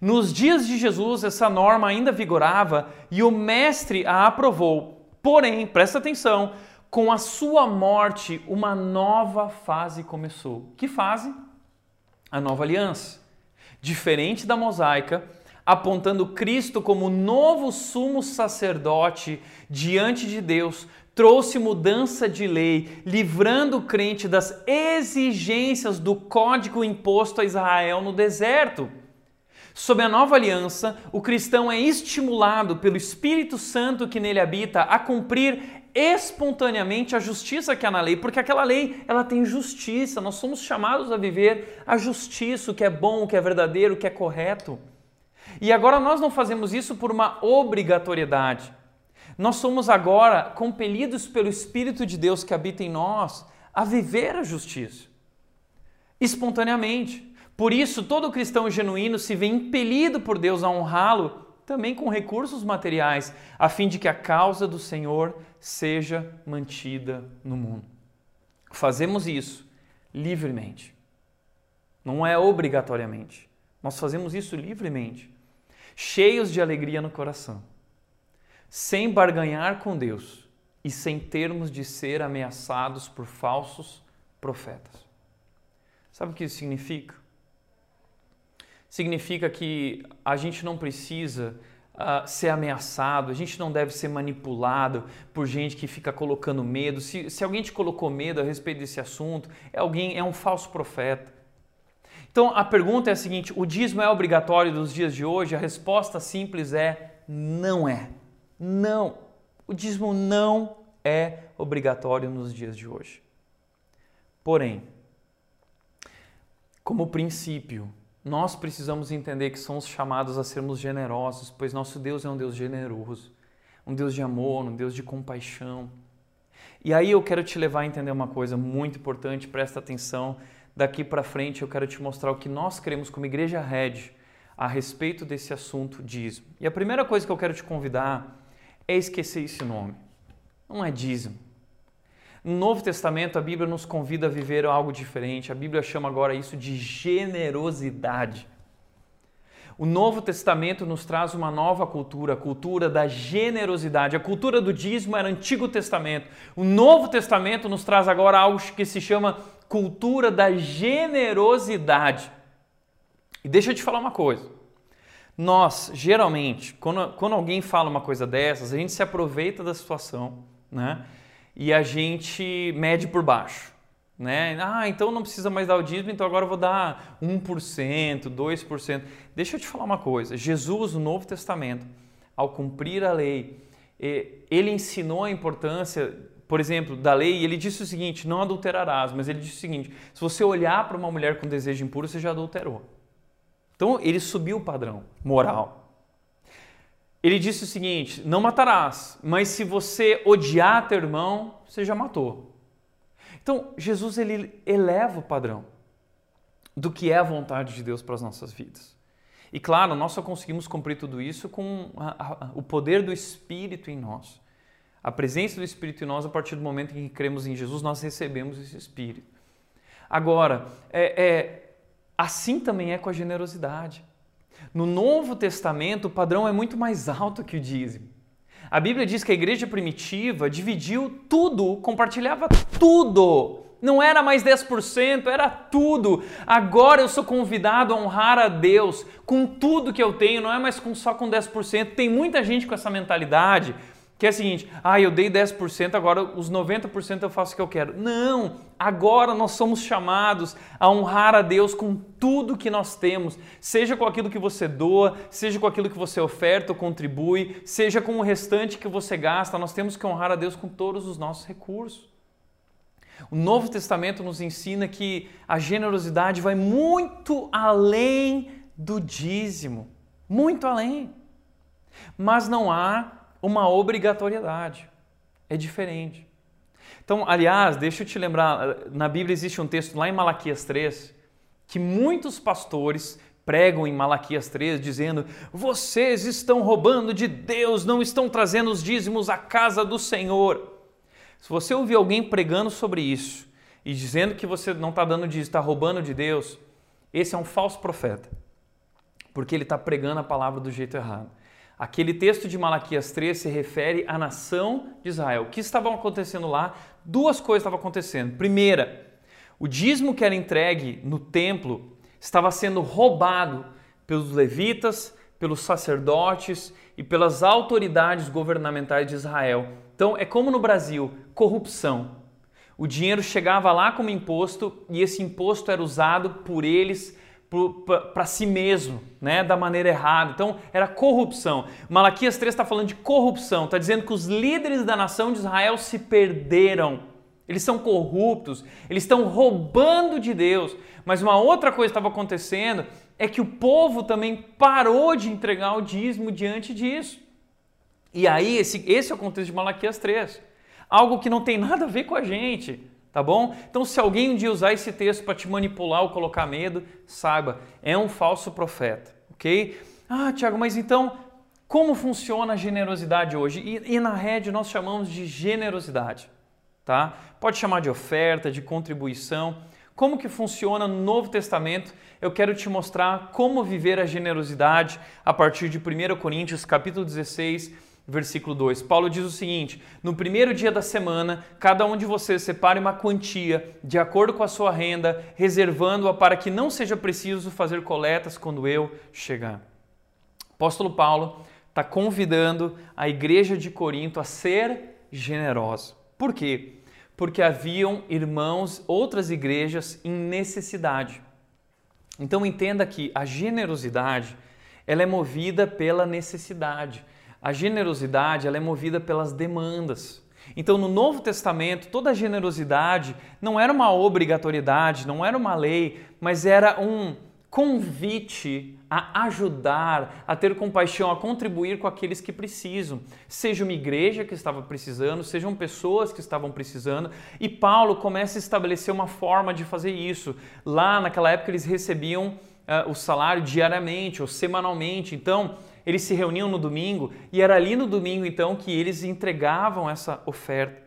Nos dias de Jesus, essa norma ainda vigorava e o mestre a aprovou. Porém, presta atenção, com a sua morte, uma nova fase começou. Que fase? A nova aliança diferente da mosaica, apontando Cristo como novo sumo sacerdote diante de Deus, trouxe mudança de lei, livrando o crente das exigências do código imposto a Israel no deserto. Sob a nova aliança, o cristão é estimulado pelo Espírito Santo que nele habita a cumprir espontaneamente a justiça que há na lei, porque aquela lei ela tem justiça. Nós somos chamados a viver a justiça, o que é bom, o que é verdadeiro, o que é correto. E agora nós não fazemos isso por uma obrigatoriedade. Nós somos agora compelidos pelo Espírito de Deus que habita em nós a viver a justiça espontaneamente. Por isso, todo cristão genuíno se vê impelido por Deus a honrá-lo também com recursos materiais, a fim de que a causa do Senhor seja mantida no mundo. Fazemos isso livremente, não é obrigatoriamente. Nós fazemos isso livremente, cheios de alegria no coração, sem barganhar com Deus e sem termos de ser ameaçados por falsos profetas. Sabe o que isso significa? Significa que a gente não precisa uh, ser ameaçado, a gente não deve ser manipulado por gente que fica colocando medo. Se, se alguém te colocou medo a respeito desse assunto, é alguém, é um falso profeta. Então a pergunta é a seguinte: o dízimo é obrigatório nos dias de hoje? A resposta simples é não é. Não. O dízimo não é obrigatório nos dias de hoje. Porém, como princípio, nós precisamos entender que somos chamados a sermos generosos, pois nosso Deus é um Deus generoso, um Deus de amor, um Deus de compaixão. E aí eu quero te levar a entender uma coisa muito importante, presta atenção. Daqui para frente eu quero te mostrar o que nós queremos como Igreja Red a respeito desse assunto dízimo. E a primeira coisa que eu quero te convidar é esquecer esse nome. Não é dízimo. No Novo Testamento, a Bíblia nos convida a viver algo diferente. A Bíblia chama agora isso de generosidade. O Novo Testamento nos traz uma nova cultura, a cultura da generosidade. A cultura do dízimo era Antigo Testamento. O Novo Testamento nos traz agora algo que se chama cultura da generosidade. E deixa eu te falar uma coisa. Nós, geralmente, quando, quando alguém fala uma coisa dessas, a gente se aproveita da situação, né? E a gente mede por baixo. Né? Ah, então não precisa mais dar o dízimo, então agora eu vou dar 1%, 2%. Deixa eu te falar uma coisa. Jesus, no Novo Testamento, ao cumprir a lei, ele ensinou a importância, por exemplo, da lei, e ele disse o seguinte: não adulterarás, mas ele disse o seguinte: se você olhar para uma mulher com desejo impuro, você já adulterou. Então ele subiu o padrão moral. Ele disse o seguinte: não matarás, mas se você odiar teu irmão, você já matou. Então Jesus ele eleva o padrão do que é a vontade de Deus para as nossas vidas. E claro, nós só conseguimos cumprir tudo isso com a, a, o poder do Espírito em nós. A presença do Espírito em nós, a partir do momento em que cremos em Jesus, nós recebemos esse Espírito. Agora, é, é, assim também é com a generosidade. No Novo Testamento, o padrão é muito mais alto que o dízimo. A Bíblia diz que a igreja primitiva dividiu tudo, compartilhava tudo não era mais 10%, era tudo. Agora eu sou convidado a honrar a Deus com tudo que eu tenho, não é mais com, só com 10%. Tem muita gente com essa mentalidade que é a seguinte: ah, eu dei 10%, agora os 90% eu faço o que eu quero. Não! Agora nós somos chamados a honrar a Deus com tudo que nós temos, seja com aquilo que você doa, seja com aquilo que você oferta ou contribui, seja com o restante que você gasta. Nós temos que honrar a Deus com todos os nossos recursos. O Novo Testamento nos ensina que a generosidade vai muito além do dízimo, muito além. Mas não há uma obrigatoriedade. É diferente. Então, aliás, deixa eu te lembrar, na Bíblia existe um texto lá em Malaquias 3 que muitos pastores pregam em Malaquias 3 dizendo: "Vocês estão roubando de Deus, não estão trazendo os dízimos à casa do Senhor". Se você ouvir alguém pregando sobre isso e dizendo que você não está dando dízimo, está roubando de Deus, esse é um falso profeta, porque ele está pregando a palavra do jeito errado. Aquele texto de Malaquias 3 se refere à nação de Israel. O que estava acontecendo lá? Duas coisas estavam acontecendo. Primeira, o dízimo que era entregue no templo estava sendo roubado pelos levitas, pelos sacerdotes e pelas autoridades governamentais de Israel. Então é como no Brasil, corrupção. O dinheiro chegava lá como imposto e esse imposto era usado por eles para si mesmo, né, da maneira errada. Então era corrupção. Malaquias 3 está falando de corrupção, está dizendo que os líderes da nação de Israel se perderam. Eles são corruptos, eles estão roubando de Deus. Mas uma outra coisa estava acontecendo é que o povo também parou de entregar o dízimo diante disso. E aí, esse, esse é o contexto de Malaquias 3. Algo que não tem nada a ver com a gente, tá bom? Então, se alguém um dia usar esse texto para te manipular ou colocar medo, saiba, é um falso profeta, ok? Ah, Tiago, mas então, como funciona a generosidade hoje? E, e na rede nós chamamos de generosidade, tá? Pode chamar de oferta, de contribuição. Como que funciona no Novo Testamento? Eu quero te mostrar como viver a generosidade a partir de 1 Coríntios capítulo 16, versículo 2. Paulo diz o seguinte: No primeiro dia da semana, cada um de vocês separe uma quantia de acordo com a sua renda, reservando-a para que não seja preciso fazer coletas quando eu chegar. Apóstolo Paulo está convidando a igreja de Corinto a ser generosa. Por quê? Porque haviam irmãos, outras igrejas em necessidade. Então entenda que a generosidade ela é movida pela necessidade. A generosidade ela é movida pelas demandas. Então, no Novo Testamento, toda a generosidade não era uma obrigatoriedade, não era uma lei, mas era um convite a ajudar, a ter compaixão, a contribuir com aqueles que precisam. Seja uma igreja que estava precisando, sejam pessoas que estavam precisando. E Paulo começa a estabelecer uma forma de fazer isso. Lá naquela época eles recebiam uh, o salário diariamente ou semanalmente. Então, eles se reuniam no domingo e era ali no domingo então que eles entregavam essa oferta.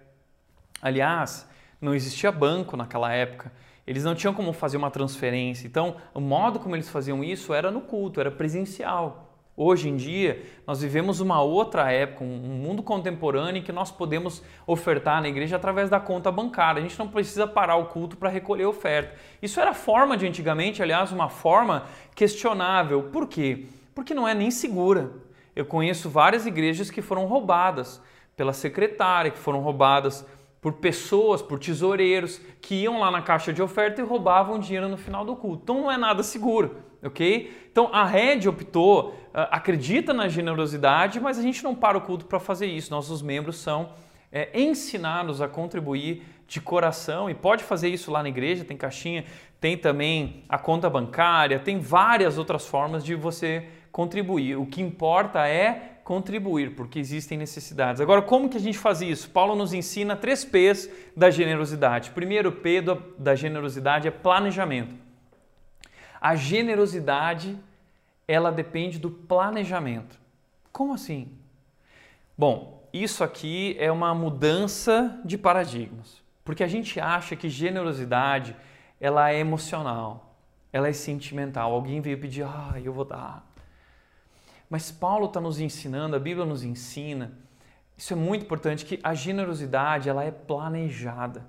Aliás, não existia banco naquela época. Eles não tinham como fazer uma transferência. Então, o modo como eles faziam isso era no culto, era presencial. Hoje em dia, nós vivemos uma outra época, um mundo contemporâneo em que nós podemos ofertar na igreja através da conta bancária. A gente não precisa parar o culto para recolher oferta. Isso era forma de antigamente, aliás, uma forma questionável. Por quê? Porque não é nem segura. Eu conheço várias igrejas que foram roubadas pela secretária, que foram roubadas por pessoas, por tesoureiros que iam lá na caixa de oferta e roubavam dinheiro no final do culto. Então não é nada seguro ok? Então a rede optou, ah, acredita na generosidade, mas a gente não para o culto para fazer isso. Nossos membros são é, ensinados a contribuir de coração e pode fazer isso lá na igreja, tem caixinha, tem também a conta bancária, tem várias outras formas de você contribuir. O que importa é contribuir, porque existem necessidades. Agora, como que a gente faz isso? Paulo nos ensina três P's da generosidade. primeiro P da generosidade é planejamento. A generosidade, ela depende do planejamento. Como assim? Bom, isso aqui é uma mudança de paradigmas, porque a gente acha que generosidade ela é emocional, ela é sentimental. Alguém veio pedir, ah, eu vou dar. Mas Paulo está nos ensinando, a Bíblia nos ensina, isso é muito importante, que a generosidade ela é planejada.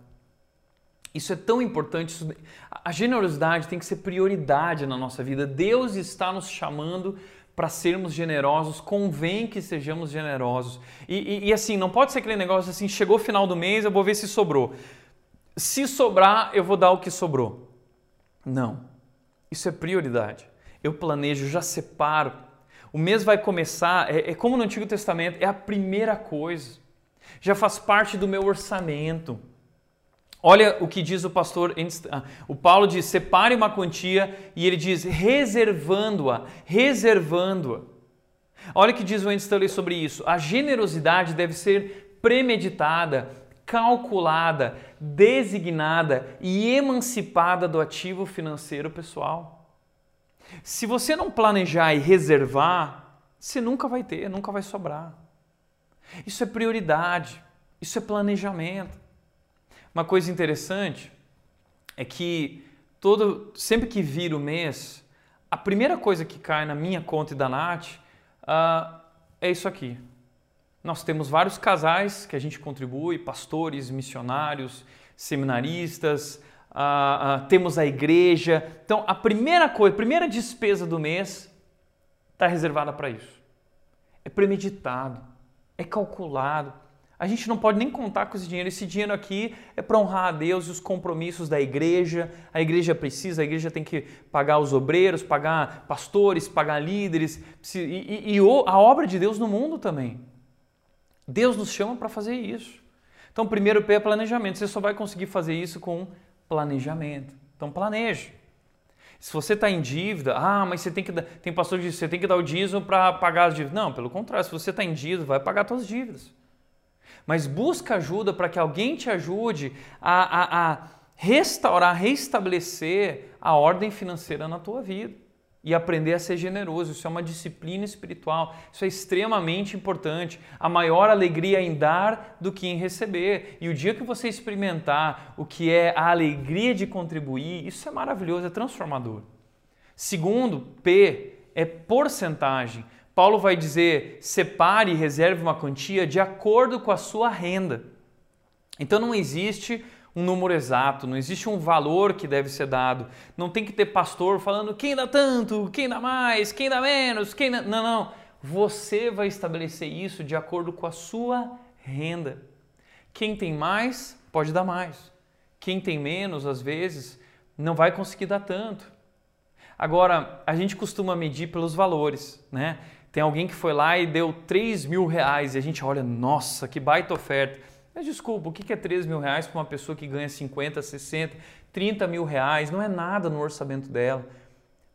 Isso é tão importante. Isso, a generosidade tem que ser prioridade na nossa vida. Deus está nos chamando para sermos generosos, convém que sejamos generosos. E, e, e, assim, não pode ser aquele negócio assim: chegou o final do mês, eu vou ver se sobrou. Se sobrar, eu vou dar o que sobrou. Não. Isso é prioridade. Eu planejo, já separo. O mês vai começar, é, é como no Antigo Testamento, é a primeira coisa. Já faz parte do meu orçamento. Olha o que diz o pastor, ah, o Paulo diz: separe uma quantia e ele diz reservando-a, reservando-a. Olha o que diz o Andy sobre isso. A generosidade deve ser premeditada, calculada, designada e emancipada do ativo financeiro pessoal. Se você não planejar e reservar, você nunca vai ter, nunca vai sobrar. Isso é prioridade, isso é planejamento. Uma coisa interessante é que todo, sempre que vira o mês, a primeira coisa que cai na minha conta e da Nath uh, é isso aqui. Nós temos vários casais que a gente contribui, pastores, missionários, seminaristas, temos a igreja. Então, a primeira coisa, a primeira despesa do mês está reservada para isso. É premeditado, é calculado. A gente não pode nem contar com esse dinheiro. Esse dinheiro aqui é para honrar a Deus e os compromissos da igreja. A igreja precisa, a igreja tem que pagar os obreiros, pagar pastores, pagar líderes e, e, e a obra de Deus no mundo também. Deus nos chama para fazer isso. Então, primeiro P é planejamento. Você só vai conseguir fazer isso com planejamento. Então, planeje. Se você está em dívida, ah, mas você tem que dar, tem pastor que diz, você tem que dar o dízimo para pagar as dívidas. Não, pelo contrário, se você está em dívida, vai pagar suas dívidas mas busca ajuda para que alguém te ajude a, a, a restaurar, restabelecer a ordem financeira na tua vida e aprender a ser generoso. Isso é uma disciplina espiritual. Isso é extremamente importante. A maior alegria é em dar do que em receber. E o dia que você experimentar o que é a alegria de contribuir, isso é maravilhoso, é transformador. Segundo, P é porcentagem. Paulo vai dizer: separe e reserve uma quantia de acordo com a sua renda. Então não existe um número exato, não existe um valor que deve ser dado. Não tem que ter pastor falando quem dá tanto, quem dá mais, quem dá menos, quem dá... Não, não. Você vai estabelecer isso de acordo com a sua renda. Quem tem mais, pode dar mais. Quem tem menos, às vezes, não vai conseguir dar tanto. Agora, a gente costuma medir pelos valores, né? Tem alguém que foi lá e deu 3 mil reais e a gente olha, nossa, que baita oferta. Mas desculpa, o que é 3 mil reais para uma pessoa que ganha 50, 60, 30 mil reais? Não é nada no orçamento dela.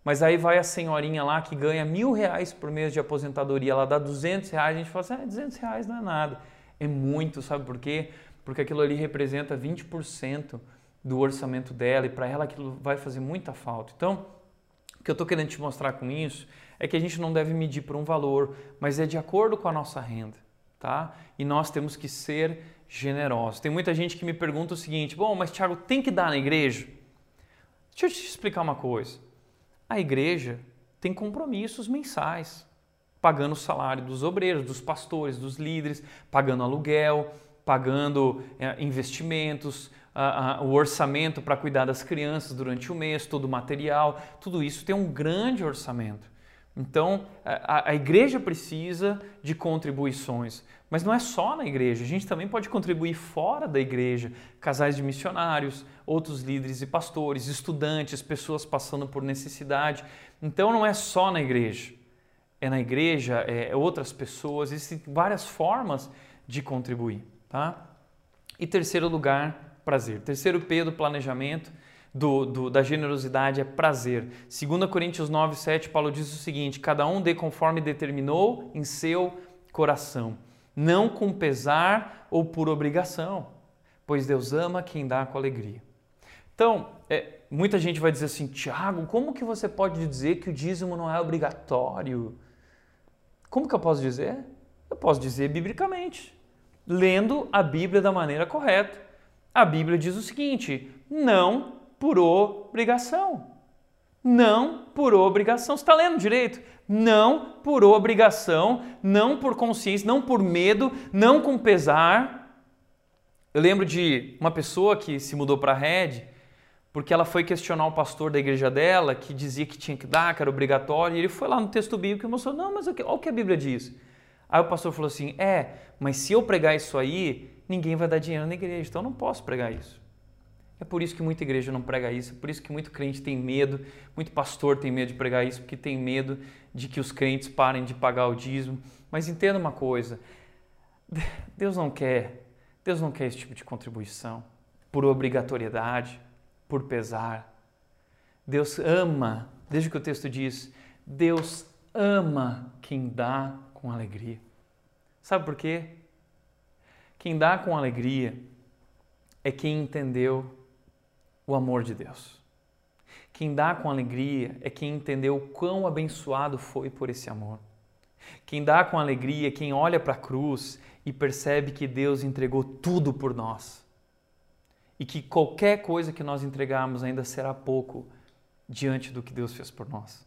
Mas aí vai a senhorinha lá que ganha mil reais por mês de aposentadoria, ela dá 200 reais, a gente fala assim, ah, 200 reais não é nada. É muito, sabe por quê? Porque aquilo ali representa 20% do orçamento dela e para ela aquilo vai fazer muita falta. Então, o que eu estou querendo te mostrar com isso é que a gente não deve medir por um valor, mas é de acordo com a nossa renda, tá? E nós temos que ser generosos. Tem muita gente que me pergunta o seguinte: bom, mas Tiago, tem que dar na igreja? Deixa eu te explicar uma coisa. A igreja tem compromissos mensais. pagando o salário dos obreiros, dos pastores, dos líderes, pagando aluguel, pagando é, investimentos, a, a, o orçamento para cuidar das crianças durante o mês, todo o material, tudo isso tem um grande orçamento. Então, a, a, igreja precisa de contribuições, mas não é só na igreja, a gente também pode contribuir fora da igreja, casais de missionários, outros líderes e pastores, estudantes, pessoas passando por necessidade. Então, não é só na igreja, é na igreja, é outras pessoas, existem várias formas de contribuir. Tá? E terceiro lugar, prazer. Terceiro P do planejamento, do, do, da generosidade é prazer. 2 Coríntios 9, 7, Paulo diz o seguinte: cada um dê conforme determinou em seu coração, não com pesar ou por obrigação, pois Deus ama quem dá com alegria. Então, é, muita gente vai dizer assim, Tiago, como que você pode dizer que o dízimo não é obrigatório? Como que eu posso dizer? Eu posso dizer biblicamente lendo a Bíblia da maneira correta. A Bíblia diz o seguinte: não por obrigação. Não por obrigação. Você está lendo direito? Não por obrigação, não por consciência, não por medo, não com pesar. Eu lembro de uma pessoa que se mudou para a Red porque ela foi questionar o pastor da igreja dela, que dizia que tinha que dar, que era obrigatório, e ele foi lá no texto bíblico e mostrou: não, mas olha o que a Bíblia diz. Aí o pastor falou assim: é, mas se eu pregar isso aí, ninguém vai dar dinheiro na igreja, então eu não posso pregar isso. É por isso que muita igreja não prega isso, é por isso que muito crente tem medo, muito pastor tem medo de pregar isso, porque tem medo de que os crentes parem de pagar o dízimo. Mas entenda uma coisa: Deus não quer, Deus não quer esse tipo de contribuição por obrigatoriedade, por pesar. Deus ama, desde que o texto diz, Deus ama quem dá com alegria. Sabe por quê? Quem dá com alegria é quem entendeu o amor de Deus. Quem dá com alegria é quem entendeu quão abençoado foi por esse amor. Quem dá com alegria é quem olha para a cruz e percebe que Deus entregou tudo por nós. E que qualquer coisa que nós entregarmos ainda será pouco diante do que Deus fez por nós.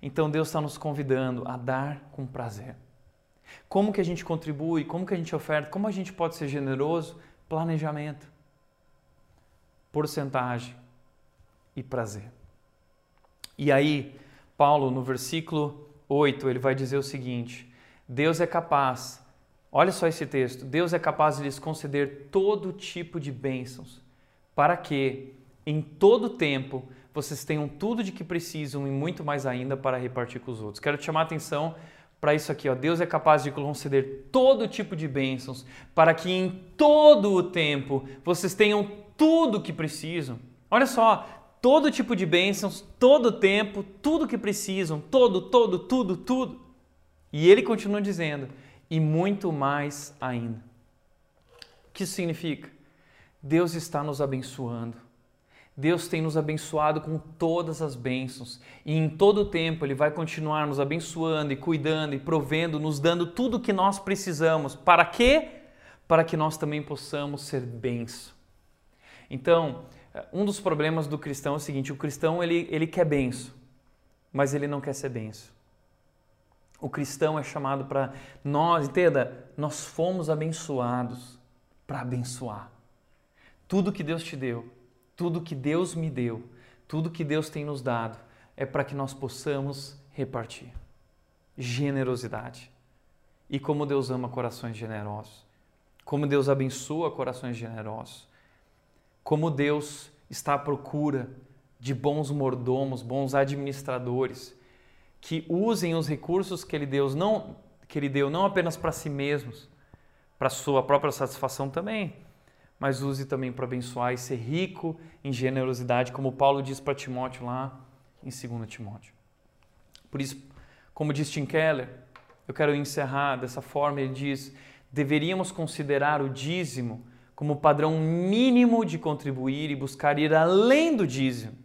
Então Deus está nos convidando a dar com prazer. Como que a gente contribui? Como que a gente oferta? Como a gente pode ser generoso? Planejamento, porcentagem e prazer. E aí, Paulo, no versículo 8, ele vai dizer o seguinte: Deus é capaz, olha só esse texto, Deus é capaz de lhes conceder todo tipo de bênçãos, para que, em todo tempo, vocês tenham tudo de que precisam e muito mais ainda para repartir com os outros. Quero te chamar a atenção para isso aqui, ó. Deus é capaz de conceder todo tipo de bênçãos para que em todo o tempo vocês tenham tudo que precisam. Olha só, todo tipo de bênçãos, todo o tempo, tudo que precisam, todo, todo, tudo, tudo. E ele continua dizendo, e muito mais ainda. O que isso significa? Deus está nos abençoando Deus tem nos abençoado com todas as bênçãos e em todo o tempo Ele vai continuar nos abençoando e cuidando e provendo, nos dando tudo o que nós precisamos. Para quê? Para que nós também possamos ser benção. Então, um dos problemas do cristão é o seguinte: o cristão ele, ele quer benção, mas ele não quer ser benção. O cristão é chamado para nós, entenda, nós fomos abençoados para abençoar. Tudo que Deus te deu, tudo que Deus me deu, tudo que Deus tem nos dado, é para que nós possamos repartir. Generosidade. E como Deus ama corações generosos. Como Deus abençoa corações generosos. Como Deus está à procura de bons mordomos, bons administradores, que usem os recursos que ele deu não, que ele deu não apenas para si mesmos, para sua própria satisfação também, mas use também para abençoar e ser rico em generosidade, como Paulo diz para Timóteo lá em 2 Timóteo. Por isso, como diz Tim Keller, eu quero encerrar dessa forma, ele diz: deveríamos considerar o dízimo como padrão mínimo de contribuir e buscar ir além do dízimo.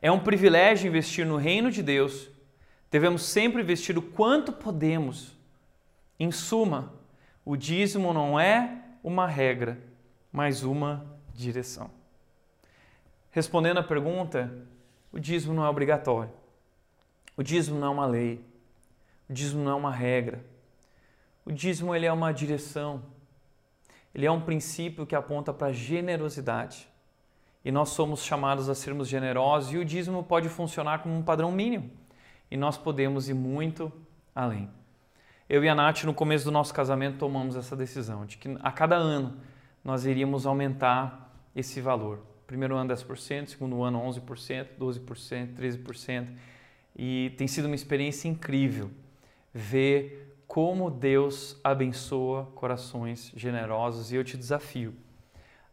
É um privilégio investir no reino de Deus. Devemos sempre investir o quanto podemos. Em suma, o dízimo não é uma regra, mais uma direção. Respondendo à pergunta, o dízimo não é obrigatório. O dízimo não é uma lei. O dízimo não é uma regra. O dízimo ele é uma direção. Ele é um princípio que aponta para generosidade. E nós somos chamados a sermos generosos e o dízimo pode funcionar como um padrão mínimo. E nós podemos ir muito além. Eu e a Nath, no começo do nosso casamento, tomamos essa decisão de que a cada ano nós iríamos aumentar esse valor. Primeiro ano 10%, segundo ano 11%, 12%, 13%. E tem sido uma experiência incrível ver como Deus abençoa corações generosos e eu te desafio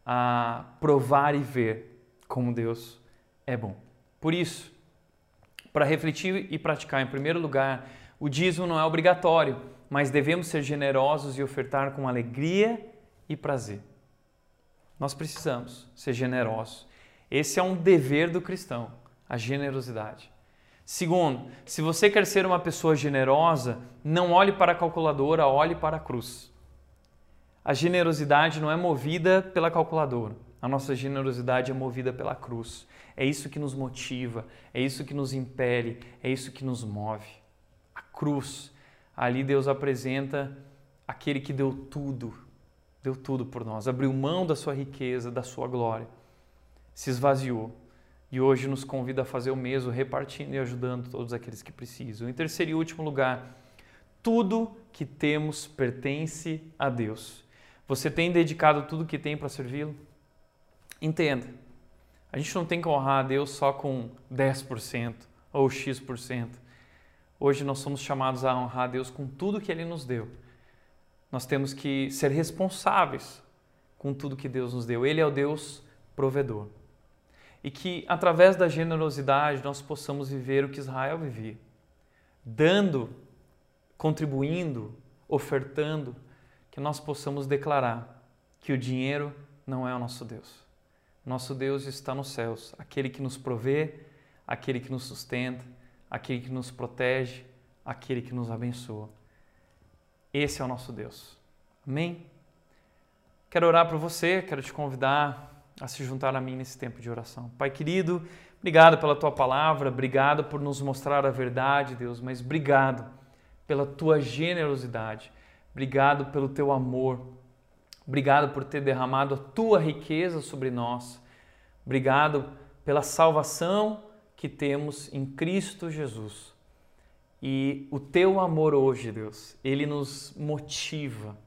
a provar e ver como Deus é bom. Por isso, para refletir e praticar, em primeiro lugar, o dízimo não é obrigatório, mas devemos ser generosos e ofertar com alegria e prazer. Nós precisamos ser generosos. Esse é um dever do cristão, a generosidade. Segundo, se você quer ser uma pessoa generosa, não olhe para a calculadora, olhe para a cruz. A generosidade não é movida pela calculadora. A nossa generosidade é movida pela cruz. É isso que nos motiva, é isso que nos impele, é isso que nos move. A cruz. Ali Deus apresenta aquele que deu tudo, deu tudo por nós, abriu mão da sua riqueza, da sua glória, se esvaziou e hoje nos convida a fazer o mesmo, repartindo e ajudando todos aqueles que precisam. Em terceiro e último lugar, tudo que temos pertence a Deus. Você tem dedicado tudo que tem para servi-lo? Entenda, a gente não tem que honrar a Deus só com 10% ou X%. Hoje nós somos chamados a honrar a Deus com tudo que Ele nos deu. Nós temos que ser responsáveis com tudo que Deus nos deu. Ele é o Deus provedor e que através da generosidade nós possamos viver o que Israel vivia, dando, contribuindo, ofertando, que nós possamos declarar que o dinheiro não é o nosso Deus. Nosso Deus está nos céus, aquele que nos provê, aquele que nos sustenta, aquele que nos protege, aquele que nos abençoa. Esse é o nosso Deus. Amém? Quero orar para você, quero te convidar a se juntar a mim nesse tempo de oração. Pai querido, obrigado pela tua palavra, obrigado por nos mostrar a verdade, Deus, mas obrigado pela tua generosidade, obrigado pelo teu amor, obrigado por ter derramado a tua riqueza sobre nós, obrigado pela salvação que temos em Cristo Jesus. E o teu amor hoje, Deus, ele nos motiva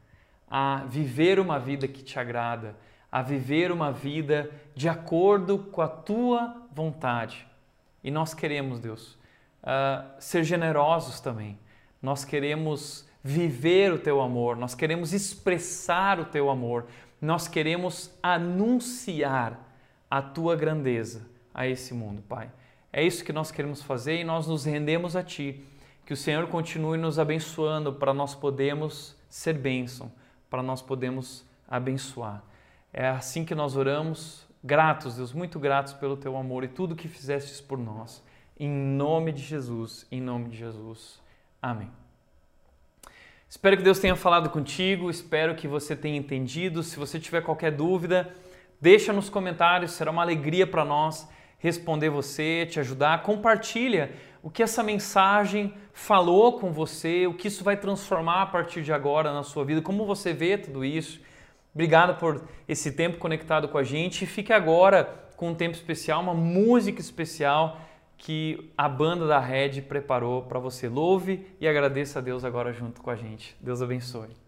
a viver uma vida que te agrada a viver uma vida de acordo com a tua vontade. E nós queremos, Deus, uh, ser generosos também. Nós queremos viver o teu amor, nós queremos expressar o teu amor, nós queremos anunciar a tua grandeza a esse mundo, Pai. É isso que nós queremos fazer e nós nos rendemos a Ti. Que o Senhor continue nos abençoando para nós podermos ser bênção, para nós podermos abençoar. É assim que nós oramos, gratos, Deus, muito gratos pelo teu amor e tudo que fizestes por nós. Em nome de Jesus, em nome de Jesus. Amém. Espero que Deus tenha falado contigo, espero que você tenha entendido. Se você tiver qualquer dúvida, deixa nos comentários, será uma alegria para nós responder você, te ajudar. Compartilha o que essa mensagem falou com você, o que isso vai transformar a partir de agora na sua vida, como você vê tudo isso. Obrigado por esse tempo conectado com a gente. Fique agora com um tempo especial, uma música especial que a banda da Red preparou para você. Louve e agradeça a Deus agora junto com a gente. Deus abençoe.